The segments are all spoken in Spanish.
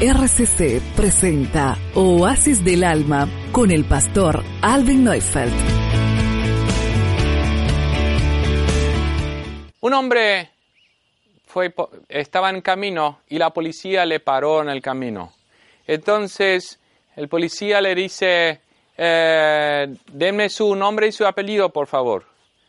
RCC presenta Oasis del Alma con el pastor Alvin Neufeld. Un hombre fue, estaba en camino y la policía le paró en el camino. Entonces el policía le dice, eh, denme su nombre y su apellido, por favor,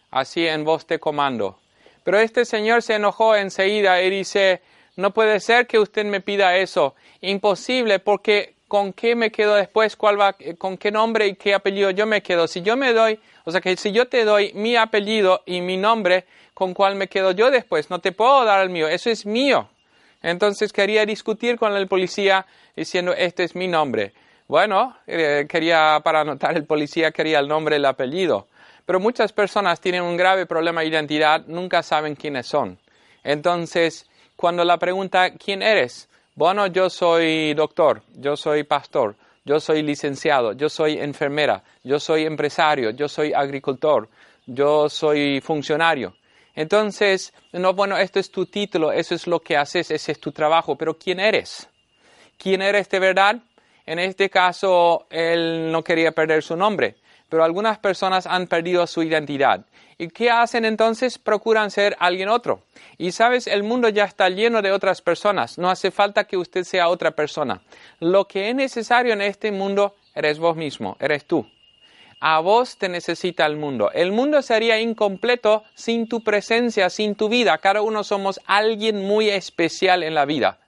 así en voz de comando. Pero este señor se enojó enseguida y dice, no puede ser que usted me pida eso. Imposible, porque ¿con qué me quedo después? ¿Cuál va, ¿Con qué nombre y qué apellido yo me quedo? Si yo me doy, o sea que si yo te doy mi apellido y mi nombre, ¿con cuál me quedo yo después? No te puedo dar el mío, eso es mío. Entonces quería discutir con el policía diciendo, este es mi nombre. Bueno, eh, quería, para anotar el policía, quería el nombre el apellido. Pero muchas personas tienen un grave problema de identidad, nunca saben quiénes son. Entonces, cuando la pregunta, ¿quién eres? Bueno, yo soy doctor, yo soy pastor, yo soy licenciado, yo soy enfermera, yo soy empresario, yo soy agricultor, yo soy funcionario. Entonces, no, bueno, esto es tu título, eso es lo que haces, ese es tu trabajo, pero ¿quién eres? ¿Quién eres de verdad? En este caso, él no quería perder su nombre, pero algunas personas han perdido su identidad ¿Y qué hacen entonces? Procuran ser alguien otro. Y sabes, el mundo ya está lleno de otras personas. No hace falta que usted sea otra persona. Lo que es necesario en este mundo eres vos mismo, eres tú. A vos te necesita el mundo. El mundo sería incompleto sin tu presencia, sin tu vida. Cada uno somos alguien muy especial en la vida.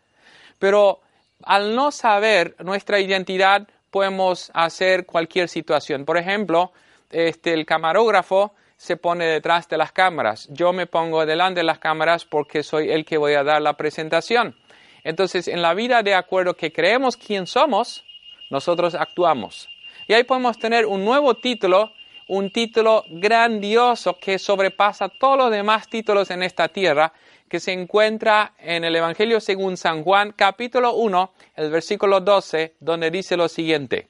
Pero al no saber nuestra identidad, podemos hacer cualquier situación. Por ejemplo, este, el camarógrafo se pone detrás de las cámaras. Yo me pongo delante de las cámaras porque soy el que voy a dar la presentación. Entonces, en la vida de acuerdo que creemos quién somos, nosotros actuamos. Y ahí podemos tener un nuevo título, un título grandioso que sobrepasa todos los demás títulos en esta tierra, que se encuentra en el Evangelio según San Juan, capítulo 1, el versículo 12, donde dice lo siguiente.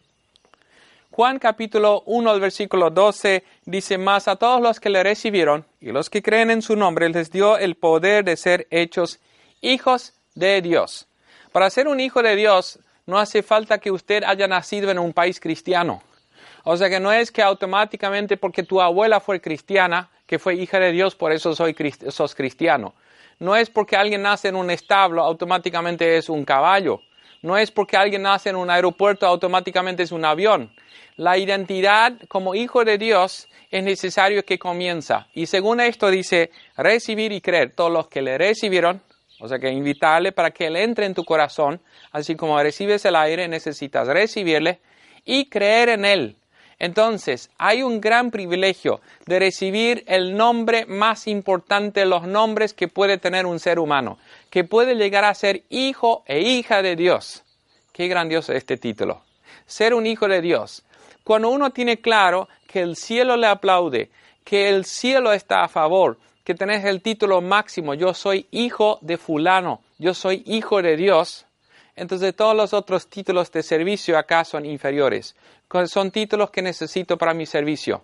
Juan capítulo 1, versículo 12 dice más a todos los que le recibieron y los que creen en su nombre les dio el poder de ser hechos hijos de Dios. Para ser un hijo de Dios no hace falta que usted haya nacido en un país cristiano. O sea que no es que automáticamente porque tu abuela fue cristiana, que fue hija de Dios, por eso soy, sos cristiano. No es porque alguien nace en un establo, automáticamente es un caballo. No es porque alguien nace en un aeropuerto, automáticamente es un avión. La identidad como hijo de Dios es necesario que comienza. Y según esto dice, recibir y creer. Todos los que le recibieron, o sea que invitarle para que él entre en tu corazón, así como recibes el aire, necesitas recibirle y creer en él. Entonces, hay un gran privilegio de recibir el nombre más importante de los nombres que puede tener un ser humano que puede llegar a ser hijo e hija de Dios. Qué grandioso este título. Ser un hijo de Dios. Cuando uno tiene claro que el cielo le aplaude, que el cielo está a favor, que tenés el título máximo, yo soy hijo de fulano, yo soy hijo de Dios, entonces todos los otros títulos de servicio acá son inferiores. Son títulos que necesito para mi servicio.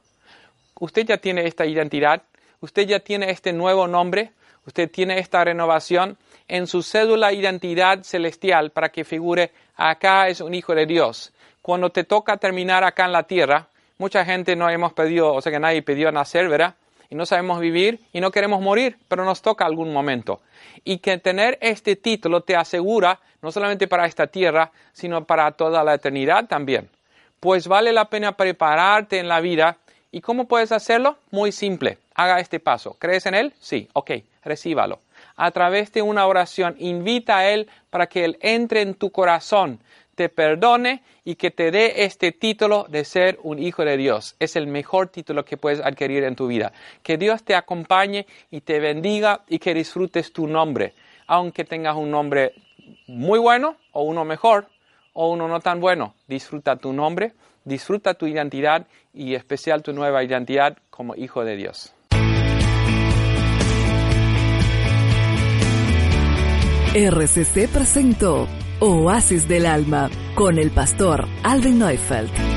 Usted ya tiene esta identidad, usted ya tiene este nuevo nombre, usted tiene esta renovación en su cédula identidad celestial para que figure acá es un hijo de Dios. Cuando te toca terminar acá en la tierra, mucha gente no hemos pedido, o sea que nadie pidió nacer, ¿verdad? Y no sabemos vivir y no queremos morir, pero nos toca algún momento. Y que tener este título te asegura, no solamente para esta tierra, sino para toda la eternidad también. Pues vale la pena prepararte en la vida. ¿Y cómo puedes hacerlo? Muy simple. Haga este paso. ¿Crees en Él? Sí. Ok, recíbalo a través de una oración. Invita a Él para que Él entre en tu corazón, te perdone y que te dé este título de ser un hijo de Dios. Es el mejor título que puedes adquirir en tu vida. Que Dios te acompañe y te bendiga y que disfrutes tu nombre. Aunque tengas un nombre muy bueno o uno mejor o uno no tan bueno, disfruta tu nombre, disfruta tu identidad y especial tu nueva identidad como hijo de Dios. RCC presentó Oasis del Alma con el pastor Alvin Neufeld.